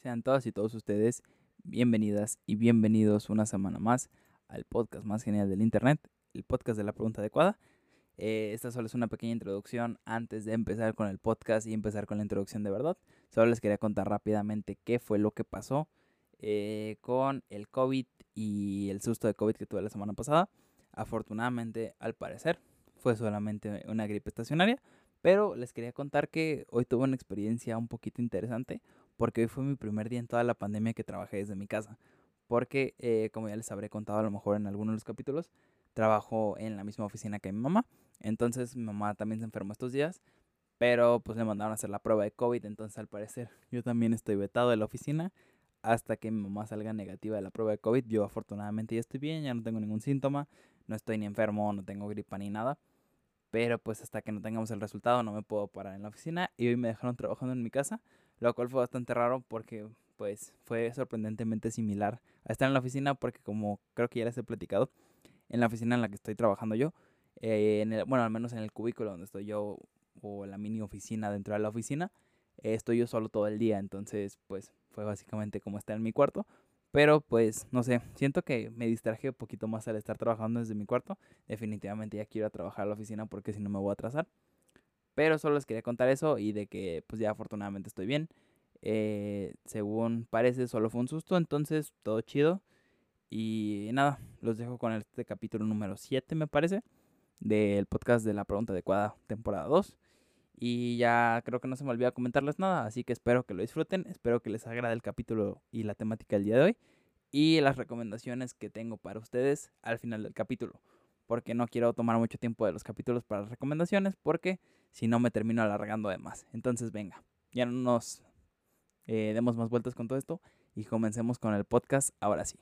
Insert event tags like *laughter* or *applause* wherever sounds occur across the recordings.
Sean todas y todos ustedes bienvenidas y bienvenidos una semana más al podcast más genial del Internet, el podcast de la pregunta adecuada. Eh, esta solo es una pequeña introducción antes de empezar con el podcast y empezar con la introducción de verdad. Solo les quería contar rápidamente qué fue lo que pasó eh, con el COVID y el susto de COVID que tuve la semana pasada. Afortunadamente, al parecer, fue solamente una gripe estacionaria. Pero les quería contar que hoy tuve una experiencia un poquito interesante porque hoy fue mi primer día en toda la pandemia que trabajé desde mi casa. Porque, eh, como ya les habré contado a lo mejor en algunos de los capítulos, trabajo en la misma oficina que mi mamá. Entonces mi mamá también se enfermó estos días, pero pues le mandaron a hacer la prueba de COVID. Entonces al parecer yo también estoy vetado de la oficina hasta que mi mamá salga negativa de la prueba de COVID. Yo afortunadamente ya estoy bien, ya no tengo ningún síntoma, no estoy ni enfermo, no tengo gripa ni nada. Pero pues hasta que no tengamos el resultado no me puedo parar en la oficina y hoy me dejaron trabajando en mi casa lo cual fue bastante raro porque pues fue sorprendentemente similar a estar en la oficina porque como creo que ya les he platicado, en la oficina en la que estoy trabajando yo, eh, en el, bueno, al menos en el cubículo donde estoy yo o la mini oficina dentro de la oficina, eh, estoy yo solo todo el día, entonces pues fue básicamente como estar en mi cuarto. Pero pues no sé, siento que me distraje un poquito más al estar trabajando desde mi cuarto. Definitivamente ya quiero trabajar a la oficina porque si no me voy a atrasar. Pero solo les quería contar eso y de que pues ya afortunadamente estoy bien. Eh, según parece solo fue un susto, entonces todo chido. Y nada, los dejo con este capítulo número 7 me parece. Del podcast de la pregunta adecuada temporada 2. Y ya creo que no se me olvida comentarles nada, así que espero que lo disfruten, espero que les agrade el capítulo y la temática del día de hoy. Y las recomendaciones que tengo para ustedes al final del capítulo porque no quiero tomar mucho tiempo de los capítulos para las recomendaciones, porque si no me termino alargando de más. Entonces, venga, ya no nos eh, demos más vueltas con todo esto y comencemos con el podcast ahora sí.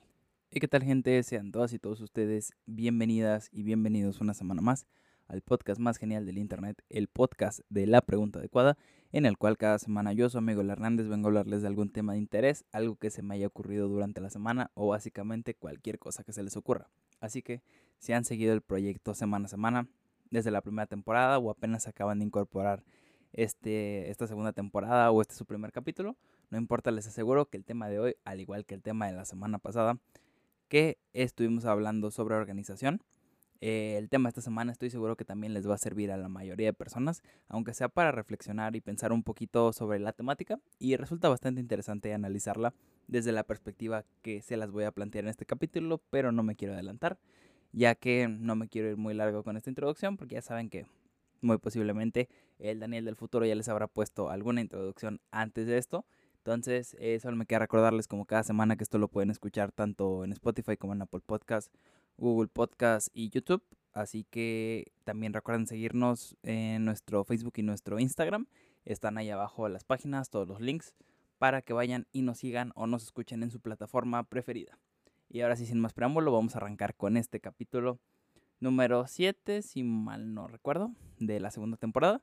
¿Y qué tal gente? Sean todas y todos ustedes bienvenidas y bienvenidos una semana más al podcast más genial del Internet, el podcast de la pregunta adecuada, en el cual cada semana yo, su amigo Hernández, vengo a hablarles de algún tema de interés, algo que se me haya ocurrido durante la semana o básicamente cualquier cosa que se les ocurra. Así que si han seguido el proyecto semana a semana desde la primera temporada o apenas acaban de incorporar este, esta segunda temporada o este su primer capítulo, no importa, les aseguro que el tema de hoy, al igual que el tema de la semana pasada, que estuvimos hablando sobre organización, eh, el tema de esta semana estoy seguro que también les va a servir a la mayoría de personas, aunque sea para reflexionar y pensar un poquito sobre la temática y resulta bastante interesante analizarla desde la perspectiva que se las voy a plantear en este capítulo, pero no me quiero adelantar, ya que no me quiero ir muy largo con esta introducción, porque ya saben que muy posiblemente el Daniel del futuro ya les habrá puesto alguna introducción antes de esto. Entonces, eh, solo me queda recordarles como cada semana que esto lo pueden escuchar tanto en Spotify como en Apple Podcast, Google Podcast y YouTube. Así que también recuerden seguirnos en nuestro Facebook y nuestro Instagram. Están ahí abajo las páginas, todos los links para que vayan y nos sigan o nos escuchen en su plataforma preferida. Y ahora sí, sin más preámbulo, vamos a arrancar con este capítulo número 7, si mal no recuerdo, de la segunda temporada,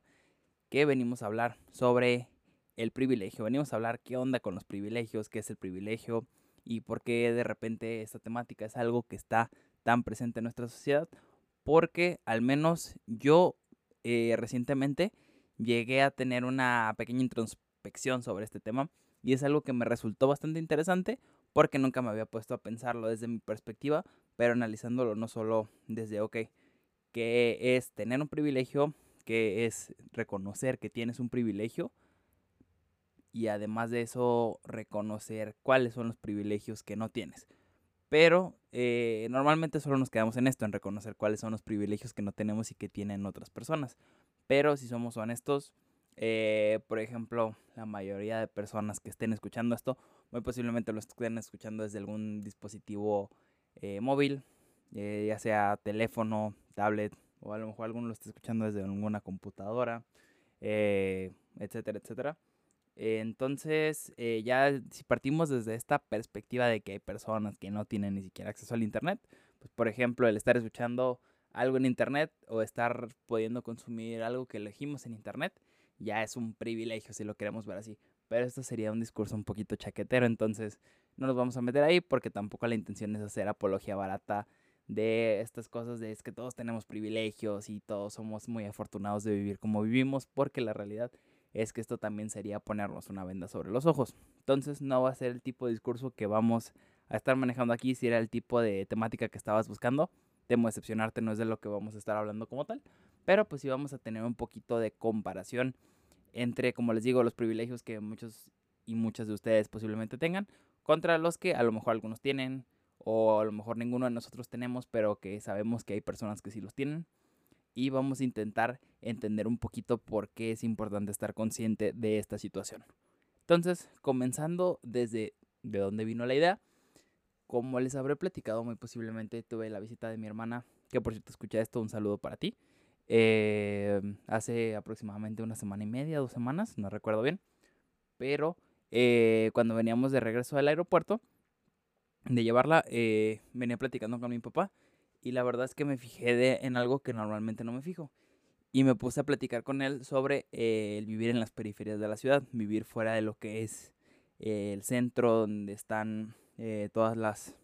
que venimos a hablar sobre el privilegio. Venimos a hablar qué onda con los privilegios, qué es el privilegio y por qué de repente esta temática es algo que está tan presente en nuestra sociedad. Porque al menos yo eh, recientemente llegué a tener una pequeña introspección sobre este tema y es algo que me resultó bastante interesante porque nunca me había puesto a pensarlo desde mi perspectiva, pero analizándolo no solo desde, ok, que es tener un privilegio, que es reconocer que tienes un privilegio y además de eso reconocer cuáles son los privilegios que no tienes. Pero eh, normalmente solo nos quedamos en esto, en reconocer cuáles son los privilegios que no tenemos y que tienen otras personas. Pero si somos honestos, eh, por ejemplo, la mayoría de personas que estén escuchando esto, muy posiblemente lo estén escuchando desde algún dispositivo eh, móvil, eh, ya sea teléfono, tablet, o a lo mejor alguno lo esté escuchando desde alguna computadora, etcétera, etcétera. Entonces, ya si partimos desde esta perspectiva de que hay personas que no tienen ni siquiera acceso al Internet, pues por ejemplo, el estar escuchando algo en Internet o estar pudiendo consumir algo que elegimos en Internet, ya es un privilegio si lo queremos ver así. Pero esto sería un discurso un poquito chaquetero, entonces no nos vamos a meter ahí porque tampoco la intención es hacer apología barata de estas cosas de es que todos tenemos privilegios y todos somos muy afortunados de vivir como vivimos, porque la realidad es que esto también sería ponernos una venda sobre los ojos. Entonces no va a ser el tipo de discurso que vamos a estar manejando aquí si era el tipo de temática que estabas buscando. Temo decepcionarte, no es de lo que vamos a estar hablando como tal, pero pues sí vamos a tener un poquito de comparación entre, como les digo, los privilegios que muchos y muchas de ustedes posiblemente tengan contra los que a lo mejor algunos tienen o a lo mejor ninguno de nosotros tenemos, pero que sabemos que hay personas que sí los tienen. Y vamos a intentar entender un poquito por qué es importante estar consciente de esta situación. Entonces, comenzando desde de dónde vino la idea, como les habré platicado muy posiblemente, tuve la visita de mi hermana, que por cierto escucha esto, un saludo para ti. Eh, hace aproximadamente una semana y media, dos semanas, no recuerdo bien. Pero eh, cuando veníamos de regreso al aeropuerto, de llevarla, eh, venía platicando con mi papá. Y la verdad es que me fijé de, en algo que normalmente no me fijo. Y me puse a platicar con él sobre el vivir en las periferias de la ciudad, vivir fuera de lo que es el centro donde están todas las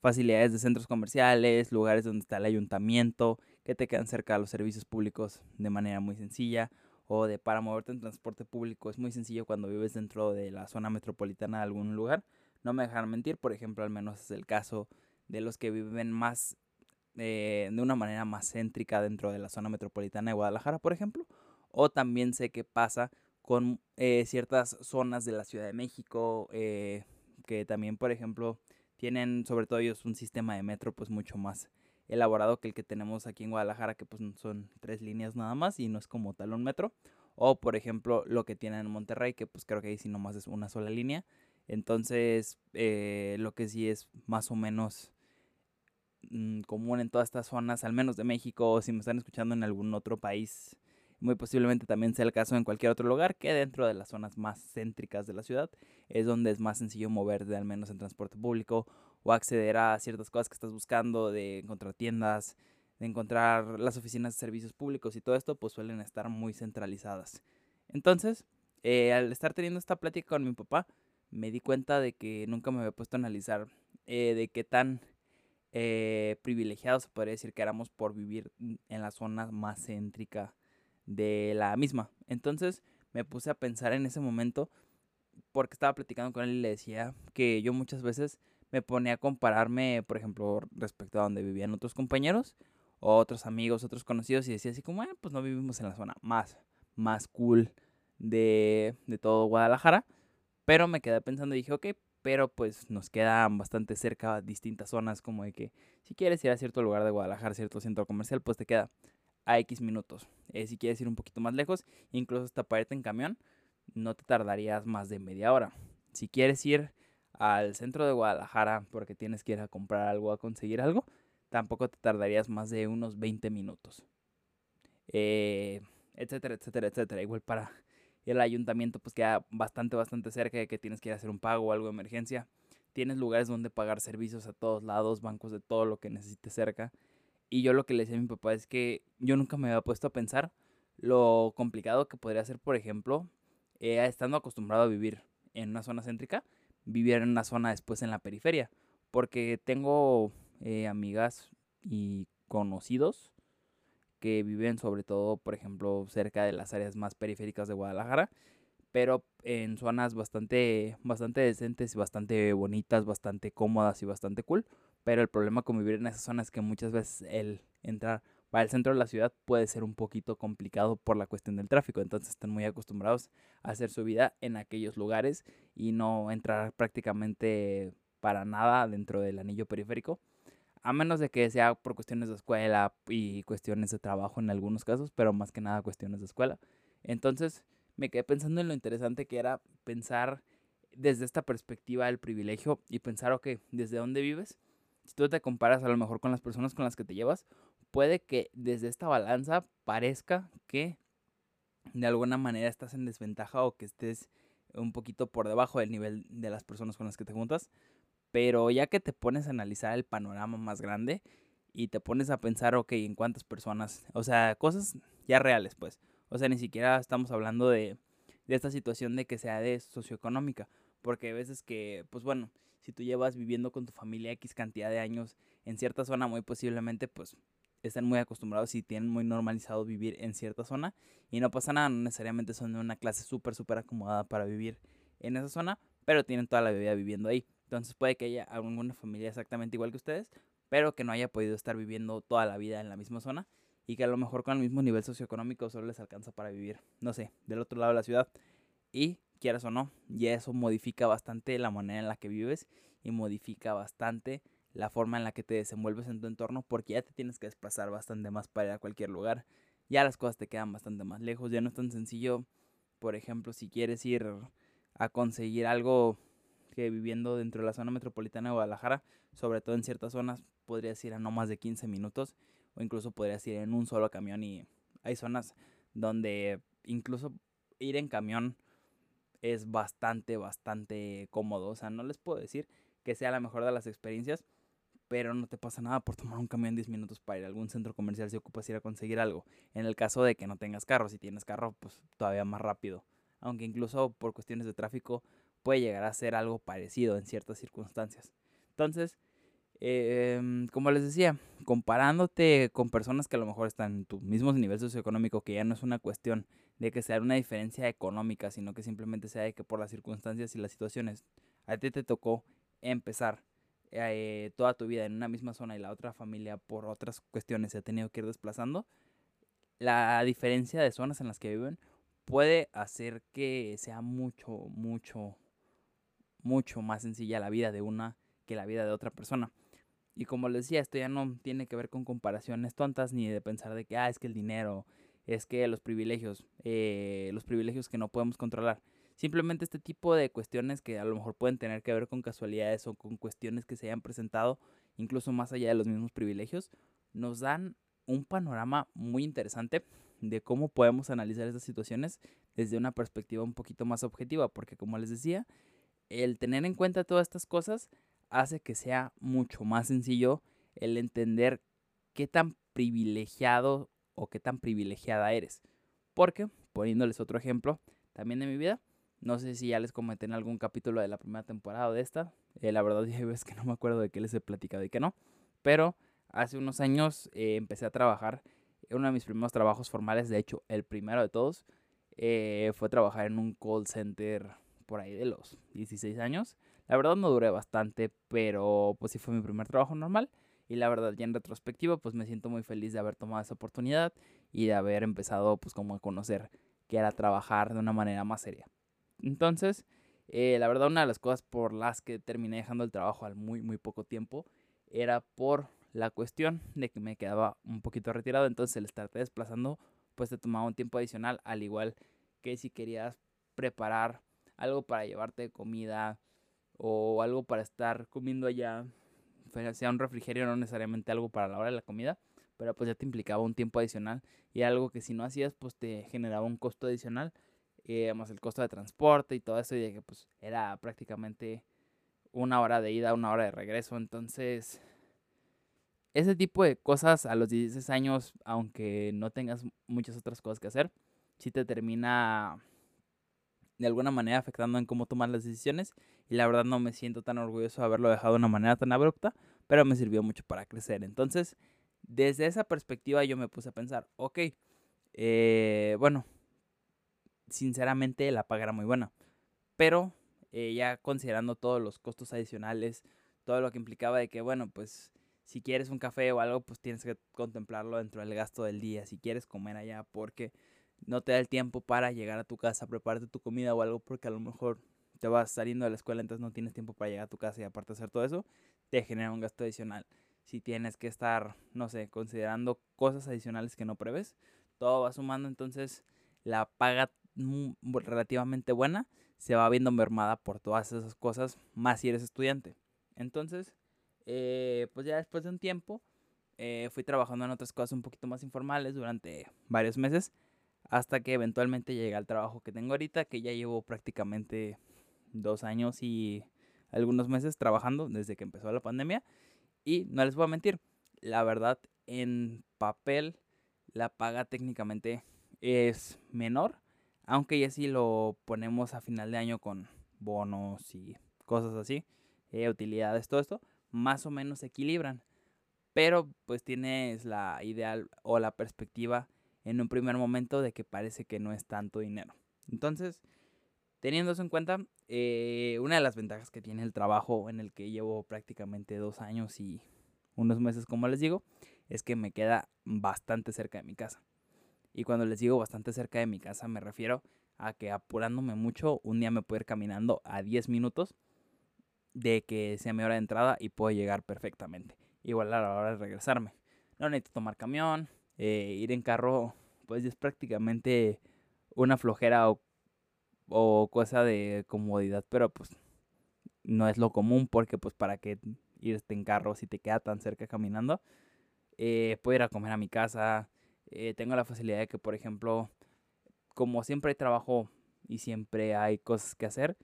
facilidades de centros comerciales, lugares donde está el ayuntamiento, que te quedan cerca de los servicios públicos de manera muy sencilla o de para moverte en transporte público es muy sencillo cuando vives dentro de la zona metropolitana de algún lugar. No me dejan mentir, por ejemplo, al menos es el caso de los que viven más eh, de una manera más céntrica dentro de la zona metropolitana de Guadalajara, por ejemplo. O también sé que pasa con eh, ciertas zonas de la Ciudad de México, eh, que también, por ejemplo, tienen sobre todo ellos un sistema de metro pues mucho más elaborado que el que tenemos aquí en Guadalajara, que pues son tres líneas nada más y no es como tal un metro. O por ejemplo lo que tienen en Monterrey, que pues creo que ahí sí nomás es una sola línea. Entonces eh, lo que sí es más o menos mm, común en todas estas zonas, al menos de México, si me están escuchando en algún otro país, muy posiblemente también sea el caso en cualquier otro lugar, que dentro de las zonas más céntricas de la ciudad es donde es más sencillo moverte al menos en transporte público o acceder a ciertas cosas que estás buscando, de encontrar tiendas, de encontrar las oficinas de servicios públicos y todo esto, pues suelen estar muy centralizadas. Entonces, eh, al estar teniendo esta plática con mi papá, me di cuenta de que nunca me había puesto a analizar eh, de qué tan eh, privilegiados se podría decir que éramos por vivir en la zona más céntrica de la misma. Entonces me puse a pensar en ese momento porque estaba platicando con él y le decía que yo muchas veces me ponía a compararme, por ejemplo, respecto a donde vivían otros compañeros, otros amigos, otros conocidos, y decía así como, ah, pues no vivimos en la zona más, más cool de, de todo Guadalajara. Pero me quedé pensando y dije, ok, pero pues nos quedan bastante cerca distintas zonas, como de que si quieres ir a cierto lugar de Guadalajara, cierto centro comercial, pues te queda a X minutos. Eh, si quieres ir un poquito más lejos, incluso hasta para irte en camión, no te tardarías más de media hora. Si quieres ir al centro de Guadalajara porque tienes que ir a comprar algo, a conseguir algo, tampoco te tardarías más de unos 20 minutos. Eh, etcétera, etcétera, etcétera. Igual para el ayuntamiento pues queda bastante, bastante cerca de que tienes que ir a hacer un pago o algo de emergencia. Tienes lugares donde pagar servicios a todos lados, bancos de todo lo que necesites cerca. Y yo lo que le decía a mi papá es que yo nunca me había puesto a pensar lo complicado que podría ser, por ejemplo, eh, estando acostumbrado a vivir en una zona céntrica, vivir en una zona después en la periferia. Porque tengo eh, amigas y conocidos que viven sobre todo, por ejemplo, cerca de las áreas más periféricas de Guadalajara, pero en zonas bastante, bastante decentes, bastante bonitas, bastante cómodas y bastante cool. Pero el problema con vivir en esa zona es que muchas veces el entrar para el centro de la ciudad puede ser un poquito complicado por la cuestión del tráfico. Entonces están muy acostumbrados a hacer su vida en aquellos lugares y no entrar prácticamente para nada dentro del anillo periférico. A menos de que sea por cuestiones de escuela y cuestiones de trabajo en algunos casos, pero más que nada cuestiones de escuela. Entonces me quedé pensando en lo interesante que era pensar desde esta perspectiva del privilegio y pensar, ok, ¿desde dónde vives? Si tú te comparas a lo mejor con las personas con las que te llevas, puede que desde esta balanza parezca que de alguna manera estás en desventaja o que estés un poquito por debajo del nivel de las personas con las que te juntas. Pero ya que te pones a analizar el panorama más grande y te pones a pensar, ok, en cuántas personas, o sea, cosas ya reales, pues. O sea, ni siquiera estamos hablando de, esta situación de que sea de socioeconómica. Porque hay veces que, pues bueno, si tú llevas viviendo con tu familia X cantidad de años en cierta zona, muy posiblemente, pues están muy acostumbrados y tienen muy normalizado vivir en cierta zona y no pasa nada, no necesariamente son de una clase súper, súper acomodada para vivir en esa zona, pero tienen toda la vida viviendo ahí. Entonces puede que haya alguna familia exactamente igual que ustedes, pero que no haya podido estar viviendo toda la vida en la misma zona y que a lo mejor con el mismo nivel socioeconómico solo les alcanza para vivir, no sé, del otro lado de la ciudad. Y quieras o no, ya eso modifica bastante la manera en la que vives y modifica bastante la forma en la que te desenvuelves en tu entorno porque ya te tienes que desplazar bastante más para ir a cualquier lugar. Ya las cosas te quedan bastante más lejos, ya no es tan sencillo. Por ejemplo, si quieres ir a conseguir algo que viviendo dentro de la zona metropolitana de Guadalajara, sobre todo en ciertas zonas, podrías ir a no más de 15 minutos o incluso podrías ir en un solo camión y hay zonas donde incluso ir en camión es bastante, bastante cómodo. O sea, no les puedo decir que sea la mejor de las experiencias, pero no te pasa nada por tomar un camión 10 minutos para ir a algún centro comercial si ocupas ir a conseguir algo. En el caso de que no tengas carro, si tienes carro, pues todavía más rápido. Aunque incluso por cuestiones de tráfico puede llegar a ser algo parecido en ciertas circunstancias. Entonces, em, como les decía, comparándote con personas que a lo mejor están en tu mismo nivel socioeconómico, que ya no es una cuestión de que sea una diferencia económica, sino que simplemente sea de que por las circunstancias y las situaciones a ti te tocó empezar eh, toda tu vida en una misma zona y la otra familia por otras cuestiones se ha tenido que ir desplazando, la diferencia de zonas en las que viven puede hacer que sea mucho, mucho, mucho más sencilla la vida de una que la vida de otra persona. Y como les decía, esto ya no tiene que ver con comparaciones tontas ni de pensar de que, ah, es que el dinero, es que los privilegios, eh, los privilegios que no podemos controlar. Simplemente este tipo de cuestiones que a lo mejor pueden tener que ver con casualidades o con cuestiones que se hayan presentado, incluso más allá de los mismos privilegios, nos dan un panorama muy interesante de cómo podemos analizar estas situaciones desde una perspectiva un poquito más objetiva, porque como les decía, el tener en cuenta todas estas cosas hace que sea mucho más sencillo el entender qué tan privilegiado o qué tan privilegiada eres. Porque, poniéndoles otro ejemplo también de mi vida, no sé si ya les comenté en algún capítulo de la primera temporada de esta, eh, la verdad *laughs* ya que no me acuerdo de qué les he platicado y qué no, pero hace unos años eh, empecé a trabajar, uno de mis primeros trabajos formales, de hecho el primero de todos, eh, fue trabajar en un call center por ahí de los 16 años. La verdad no duré bastante, pero pues sí fue mi primer trabajo normal. Y la verdad, ya en retrospectiva, pues me siento muy feliz de haber tomado esa oportunidad y de haber empezado, pues como a conocer que era trabajar de una manera más seria. Entonces, eh, la verdad, una de las cosas por las que terminé dejando el trabajo al muy, muy poco tiempo era por la cuestión de que me quedaba un poquito retirado. Entonces, el estarte desplazando, pues te tomaba un tiempo adicional, al igual que si querías preparar algo para llevarte comida o algo para estar comiendo allá sea un refrigerio, no necesariamente algo para la hora de la comida, pero pues ya te implicaba un tiempo adicional y algo que si no hacías, pues te generaba un costo adicional, eh, más el costo de transporte y todo eso, y de que pues era prácticamente una hora de ida, una hora de regreso, entonces ese tipo de cosas a los 16 años, aunque no tengas muchas otras cosas que hacer, sí te termina de alguna manera afectando en cómo tomar las decisiones y la verdad no me siento tan orgulloso de haberlo dejado de una manera tan abrupta, pero me sirvió mucho para crecer. Entonces, desde esa perspectiva yo me puse a pensar, ok, eh, bueno, sinceramente la paga era muy buena, pero eh, ya considerando todos los costos adicionales, todo lo que implicaba de que, bueno, pues si quieres un café o algo, pues tienes que contemplarlo dentro del gasto del día, si quieres comer allá, porque no te da el tiempo para llegar a tu casa, prepararte tu comida o algo, porque a lo mejor te vas saliendo de la escuela, entonces no tienes tiempo para llegar a tu casa y aparte hacer todo eso, te genera un gasto adicional. Si tienes que estar, no sé, considerando cosas adicionales que no preves, todo va sumando, entonces la paga relativamente buena se va viendo mermada por todas esas cosas, más si eres estudiante. Entonces, eh, pues ya después de un tiempo, eh, fui trabajando en otras cosas un poquito más informales durante varios meses hasta que eventualmente llegué al trabajo que tengo ahorita, que ya llevo prácticamente dos años y algunos meses trabajando desde que empezó la pandemia. Y no les voy a mentir, la verdad, en papel la paga técnicamente es menor, aunque ya si lo ponemos a final de año con bonos y cosas así, eh, utilidades, todo esto, más o menos se equilibran. pero pues tienes la ideal o la perspectiva en un primer momento de que parece que no es tanto dinero. Entonces, teniendo eso en cuenta, eh, una de las ventajas que tiene el trabajo en el que llevo prácticamente dos años y unos meses, como les digo, es que me queda bastante cerca de mi casa. Y cuando les digo bastante cerca de mi casa, me refiero a que apurándome mucho, un día me puedo ir caminando a 10 minutos de que sea mi hora de entrada y puedo llegar perfectamente. Igual a la hora de regresarme. No necesito tomar camión, eh, ir en carro, pues es prácticamente una flojera o, cosa de comodidad, pero pues no es lo común porque pues para qué irte en carro si te queda tan cerca caminando. Eh, puedo ir a comer a mi casa. Eh, tengo la facilidad de que, por ejemplo, como siempre hay trabajo y siempre hay cosas que hacer,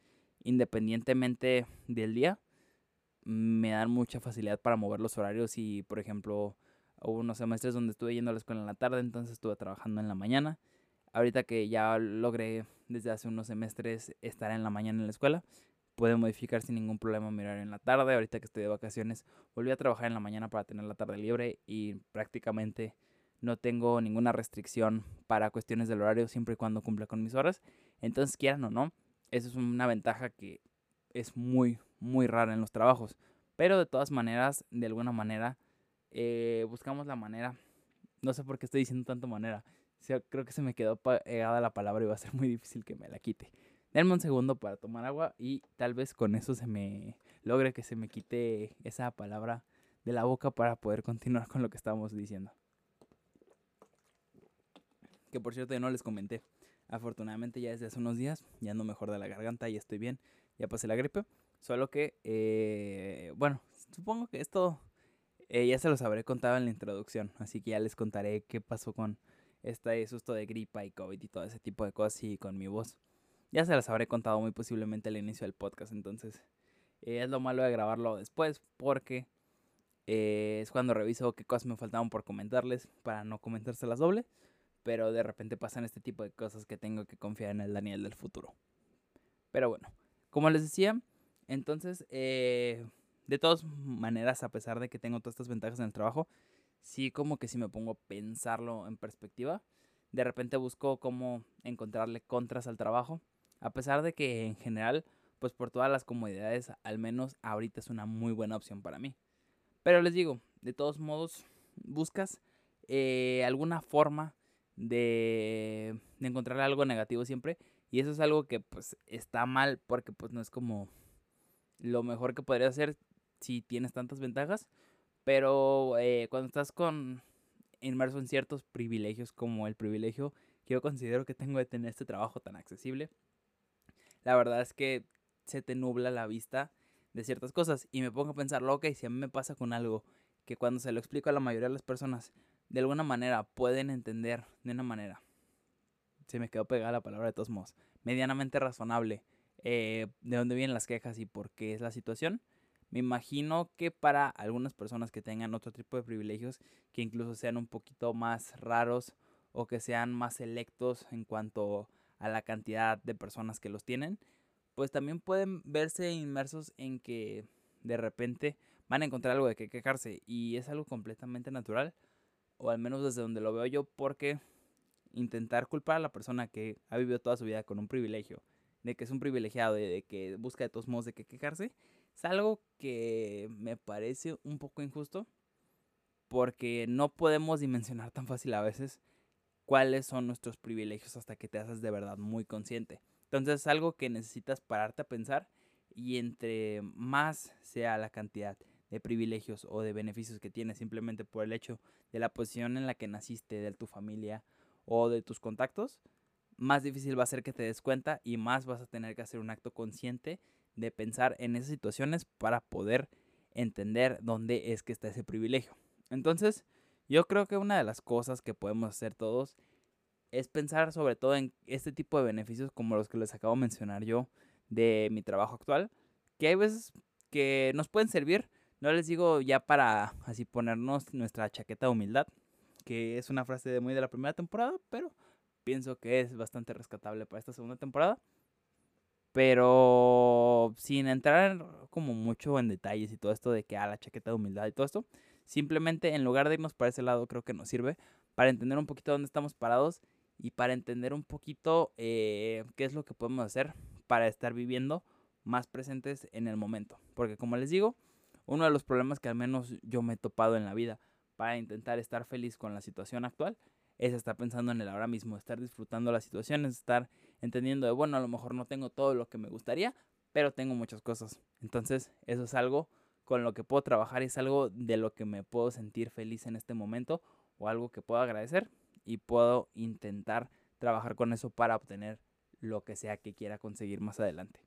independientemente del día, me dan mucha facilidad para mover los horarios y, por ejemplo, hubo unos semestres donde estuve yendo a la escuela en la tarde, entonces estuve trabajando en la mañana. Ahorita que ya logré desde hace unos semestres estar en la mañana en la escuela, puedo modificar sin ningún problema mi horario en la tarde. Ahorita que estoy de vacaciones, volví a trabajar en la mañana para tener la tarde libre y prácticamente no tengo ninguna restricción para cuestiones del horario siempre y cuando cumpla con mis horas. Entonces, quieran o no, eso es una ventaja que es muy, muy rara en los trabajos. Pero de todas maneras, de alguna manera, eh, buscamos la manera. No sé por qué estoy diciendo tanto manera. creo que se me quedó pegada la palabra y va a ser muy difícil que me la quite. Denme un segundo para tomar agua y tal vez con eso se me logre que se me quite esa palabra de la boca para poder continuar con lo que estábamos diciendo. Que por cierto ya no les comenté. Afortunadamente ya desde hace unos días ya ando mejor de la garganta y estoy bien. Ya pasé la gripe. Solo que, eh, bueno, supongo que esto eh, ya se los habré contado en la introducción. Así que ya les contaré qué pasó con este susto de gripa y COVID y todo ese tipo de cosas y con mi voz. Ya se las habré contado muy posiblemente al inicio del podcast. Entonces, eh, es lo malo de grabarlo después porque es cuando reviso qué cosas me faltaban por comentarles para no comentárselas doble pero de repente pasan este tipo de cosas que tengo que confiar en el Daniel del futuro. Pero bueno, como les decía, entonces, eh, de todas maneras, a pesar de que tengo todas estas ventajas en el trabajo, sí como que si me pongo a pensarlo en perspectiva, de repente busco cómo encontrarle contras al trabajo, a pesar de que en general, pues por todas las comodidades, al menos ahorita es una muy buena opción para mí. Pero les digo, de todos modos, buscas eh, alguna forma de, encontrar algo negativo siempre. Y eso es algo que pues está mal porque pues no es como lo mejor que podrías hacer si tienes tantas ventajas. Pero eh, cuando estás con inmerso en ciertos privilegios como el privilegio que yo considero que tengo de tener este trabajo tan accesible, la verdad es que se te nubla la vista de ciertas cosas y me pongo a pensar, ok, si a mí me pasa con algo que cuando se lo explico a la mayoría de las personas de alguna manera pueden entender de una manera, se me quedó pegada la palabra de todos modos, medianamente razonable eh, de dónde vienen las quejas y por qué es la situación, me imagino que para algunas personas que tengan otro tipo de privilegios, que incluso sean un poquito más raros o que sean más selectos en cuanto a la cantidad de personas que los tienen, pues también pueden verse inmersos en que de repente van a encontrar algo de que quejarse y es algo completamente natural o al menos desde donde lo veo yo, porque intentar culpar a la persona que ha vivido toda su vida con un privilegio, de que es un privilegiado y de que busca de todos modos de que quejarse, es algo que me parece un poco injusto, porque no podemos dimensionar tan fácil a veces cuáles son nuestros privilegios hasta que te haces de verdad muy consciente. Entonces es algo que necesitas pararte a pensar y entre más sea la cantidad de privilegios o de beneficios que tienes simplemente por el hecho de la posición en la que naciste, de tu familia o de tus contactos, más difícil va a ser que te des cuenta y más vas a tener que hacer un acto consciente de pensar en esas situaciones para poder entender dónde es que está ese privilegio. Entonces, yo creo que una de las cosas que podemos hacer todos es pensar sobre todo en este tipo de beneficios como los que les acabo de mencionar yo de mi trabajo actual, que hay veces que nos pueden servir, no les digo ya para así ponernos nuestra chaqueta de humildad, que es una frase de muy de la primera temporada, pero pienso que es bastante rescatable para esta segunda temporada. Pero sin entrar como mucho en detalles y todo esto de que ah, la chaqueta de humildad y todo esto, Simplemente en lugar de irnos para ese lado, creo que nos sirve para entender un poquito dónde estamos parados y para entender un poquito eh, qué es lo que podemos hacer para estar viviendo más presentes en el momento. Porque como les digo, uno de los problemas que al menos yo me he topado en la vida para intentar estar feliz con la situación actual es estar pensando en el ahora mismo, estar disfrutando las situaciones, estar entendiendo de, bueno, a lo mejor no tengo todo lo que me gustaría, pero tengo muchas cosas. Entonces, eso es algo con lo que puedo trabajar es algo de lo que me puedo sentir feliz en este momento o algo que puedo agradecer y puedo intentar trabajar con eso para obtener lo que sea que quiera conseguir más adelante.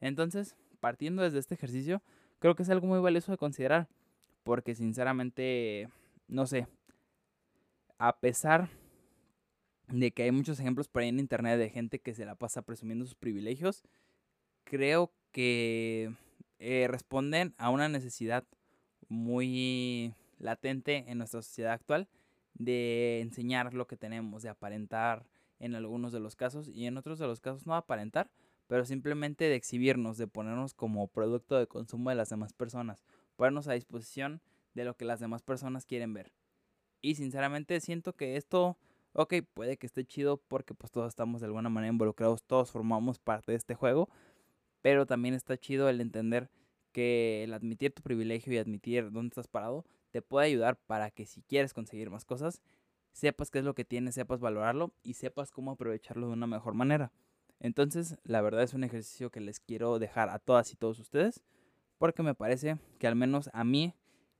Entonces, partiendo desde este ejercicio, creo que es algo muy valioso de considerar porque sinceramente, no sé, a pesar de que hay muchos ejemplos por ahí en internet de gente que se la pasa presumiendo sus privilegios, creo que eh, responden a una necesidad muy latente en nuestra sociedad actual de enseñar lo que tenemos, de aparentar en algunos de los casos y en otros de los casos no aparentar, pero simplemente de exhibirnos, de ponernos como producto de consumo de las demás personas, ponernos a disposición de lo que las demás personas quieren ver. Y sinceramente siento que esto, ok, puede que esté chido porque pues todos estamos de alguna manera involucrados, todos formamos parte de este juego, pero también está chido el entender que el admitir tu privilegio y admitir dónde estás parado te puede ayudar para que si quieres conseguir más cosas, sepas qué es lo que tienes, sepas valorarlo y sepas cómo aprovecharlo de una mejor manera. Entonces, la verdad es un ejercicio que les quiero dejar a todas y todos ustedes, porque me parece que al menos a mí,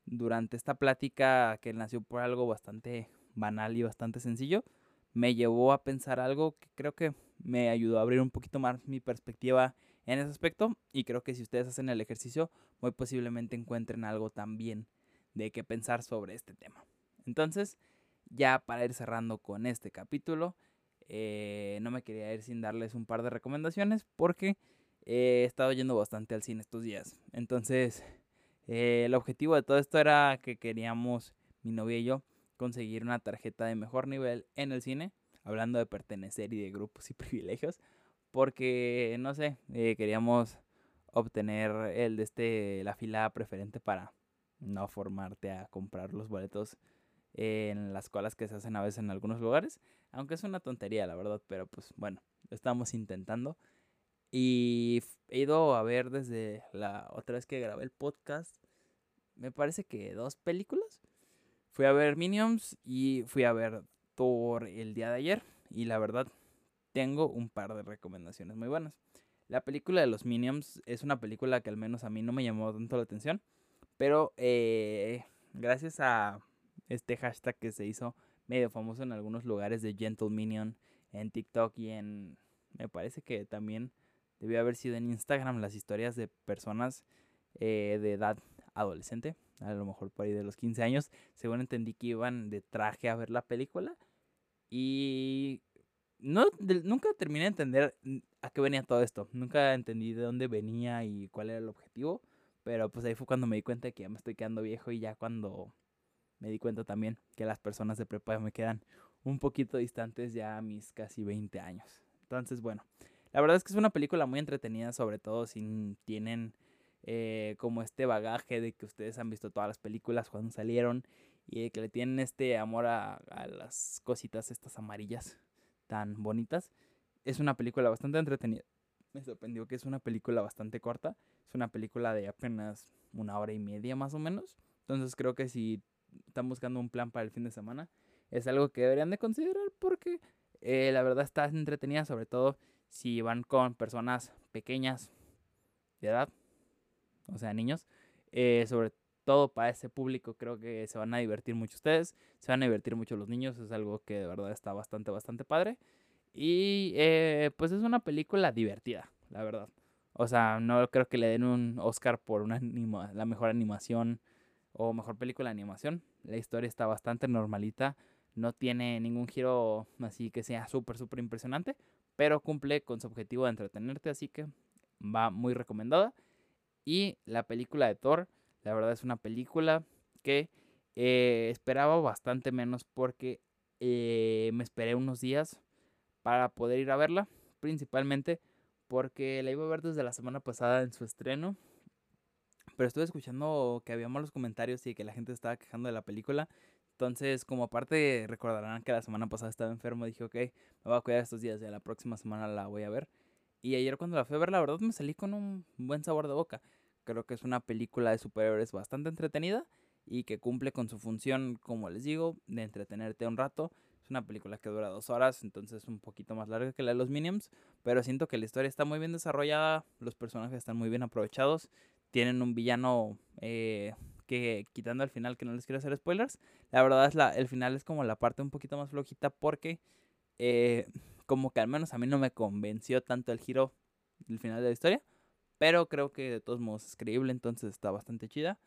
durante esta plática que nació por algo bastante banal y bastante sencillo, me llevó a pensar algo que creo que me ayudó a abrir un poquito más mi perspectiva en ese aspecto y creo que si ustedes hacen el ejercicio muy posiblemente encuentren algo también de qué pensar sobre este tema. Entonces, ya para ir cerrando con este capítulo, eh, no me quería ir sin darles un par de recomendaciones porque he estado yendo bastante al cine estos días. Entonces, eh, el objetivo de todo esto era que queríamos, mi novia y yo, conseguir una tarjeta de mejor nivel en el cine, hablando de pertenecer y de grupos y *laughs* privilegios, porque, no sé, eh, queríamos obtener el de este, la fila preferente para no formarte a comprar los boletos en las colas que se hacen a veces en algunos lugares. Aunque es una tontería, la verdad, pero pues bueno, lo estamos intentando. Y he ido a ver desde la otra vez que grabé el podcast, me parece que dos películas. Fui a ver Minions y fui a ver Thor el día de ayer. Y la verdad, tengo un par de recomendaciones muy buenas. La película de los Minions es una película que al menos a mí no me llamó tanto la atención. Pero eh, gracias a este hashtag que se hizo medio famoso en algunos lugares de Gentle Minion, en TikTok y en... Me parece que también debió haber sido en Instagram las historias de personas eh, de edad adolescente, a lo mejor por ahí de los 15 años, según entendí que iban de traje a ver la película. Y no, nunca terminé de entender a qué venía todo esto. Nunca entendí de dónde venía y cuál era el objetivo. Pero pues ahí fue cuando me di cuenta de que ya me estoy quedando viejo y ya cuando me di cuenta también que las personas de prepa me quedan un poquito distantes ya a mis casi 20 años. Entonces, bueno, la verdad es que es una película muy entretenida, sobre todo si tienen eh, como este bagaje de que ustedes han visto todas las películas cuando salieron y que le tienen este amor a, a las cositas estas amarillas tan bonitas. Es una película bastante entretenida. Me sorprendió que es una película bastante corta es una película de apenas una hora y media más o menos. Entonces creo que si están buscando un plan para el fin de semana, es algo que deberían de considerar porque eh, la verdad está entretenida, sobre todo si van con personas pequeñas de edad, o sea, niños. Eh, sobre todo para ese público creo que se van a divertir mucho ustedes, se van a divertir mucho los niños, es algo que de verdad está bastante, bastante padre. Y eh, pues es una película divertida, la verdad. O sea, no creo que le den un Oscar por una la mejor animación o mejor película de animación. La historia está bastante normalita. No tiene ningún giro así que sea súper, súper impresionante. Pero cumple con su objetivo de entretenerte. Así que va muy recomendada. Y la película de Thor, la verdad es una película que eh, esperaba bastante menos porque eh, me esperé unos días para poder ir a verla. Principalmente porque la iba a ver desde la semana pasada en su estreno. Pero estuve escuchando que había malos comentarios y que la gente estaba quejando de la película. Entonces, como aparte recordarán que la semana pasada estaba enfermo, dije, ok, me voy a cuidar estos días, ya la próxima semana la voy a ver. Y ayer cuando la fui a ver, la verdad me salí con un buen sabor de boca. Creo que es una película de superhéroes bastante entretenida y que cumple con su función, como les digo, de entretenerte un rato. Es una película que dura dos horas, entonces es un poquito más larga que la de los Minions, pero siento que la historia está muy bien desarrollada, los personajes están muy bien aprovechados, tienen un villano eh, que quitando al final, que no les quiero hacer spoilers, la verdad es la, el final es como la parte un poquito más flojita porque eh, como que al menos a mí no me convenció tanto el giro del final de la historia, pero creo que de todos modos es creíble, entonces está bastante chida.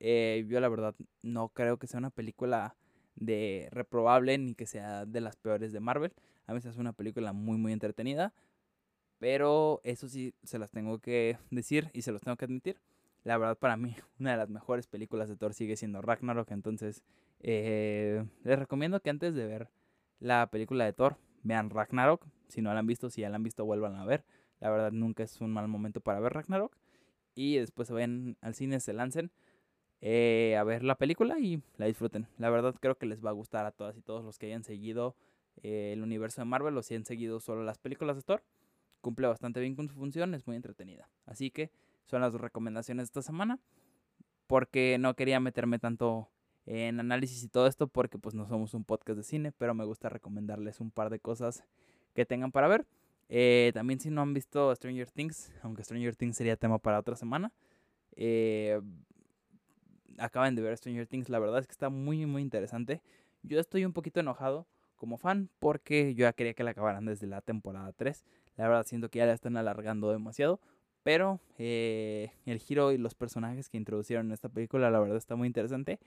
Eh, yo la verdad no creo que sea una película de reprobable ni que sea de las peores de Marvel. A mí es una película muy muy entretenida, pero eso sí se las tengo que *laughs* decir y se los tengo que admitir. La verdad para mí *laughs* una de las mejores películas de Thor sigue siendo Ragnarok, entonces eh, les recomiendo que antes de ver la película de Thor vean Ragnarok. Si no la han visto, si ya la han visto, vuelvan a ver. La verdad nunca es un mal momento para ver Ragnarok. Y después se vayan al cine, se lancen eh, a ver la película y la disfruten. La verdad creo que les va a gustar a todas y todos los que hayan seguido eh, el universo de Marvel o si han seguido solo las películas de Thor. Cumple bastante bien con su función, es muy entretenida. Así que son las recomendaciones de esta semana. Porque no quería meterme tanto en análisis y todo esto porque pues no somos un podcast de cine, pero me gusta recomendarles un par de cosas que tengan para ver. Eh, también si no han visto Stranger Things, aunque Stranger Things sería tema para otra semana, eh, acaban de ver Stranger Things, la verdad es que está muy, muy interesante. Yo estoy un poquito enojado como fan porque yo ya quería que la acabaran desde la temporada 3. La verdad siento que ya la están alargando demasiado. Pero eh, el giro y los personajes que introducieron en esta película, la verdad está muy interesante.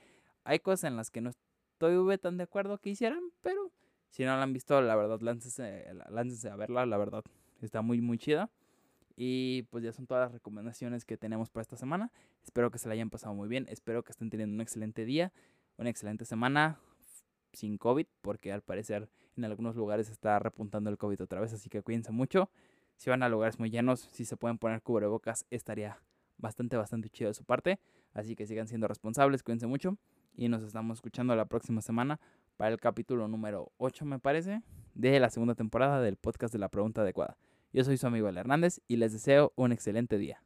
Hay cosas en las que no estoy tan de acuerdo que hicieran, pero si no la han visto, la verdad, láncense, láncense a verla, la verdad, está muy, muy chida. Y pues ya son todas las recomendaciones que tenemos para esta semana. Espero que se la hayan pasado muy bien. Espero que estén teniendo un excelente día, una excelente semana sin COVID, porque al parecer en algunos lugares está repuntando el COVID otra vez, así que cuídense mucho. Si van a lugares muy llenos, si se pueden poner cubrebocas, estaría bastante, bastante chido de su parte. Así que sigan siendo responsables, cuídense mucho. Y nos estamos escuchando la próxima semana para el capítulo número 8, me parece, de la segunda temporada del podcast de la pregunta adecuada. Yo soy su amigo El Hernández y les deseo un excelente día.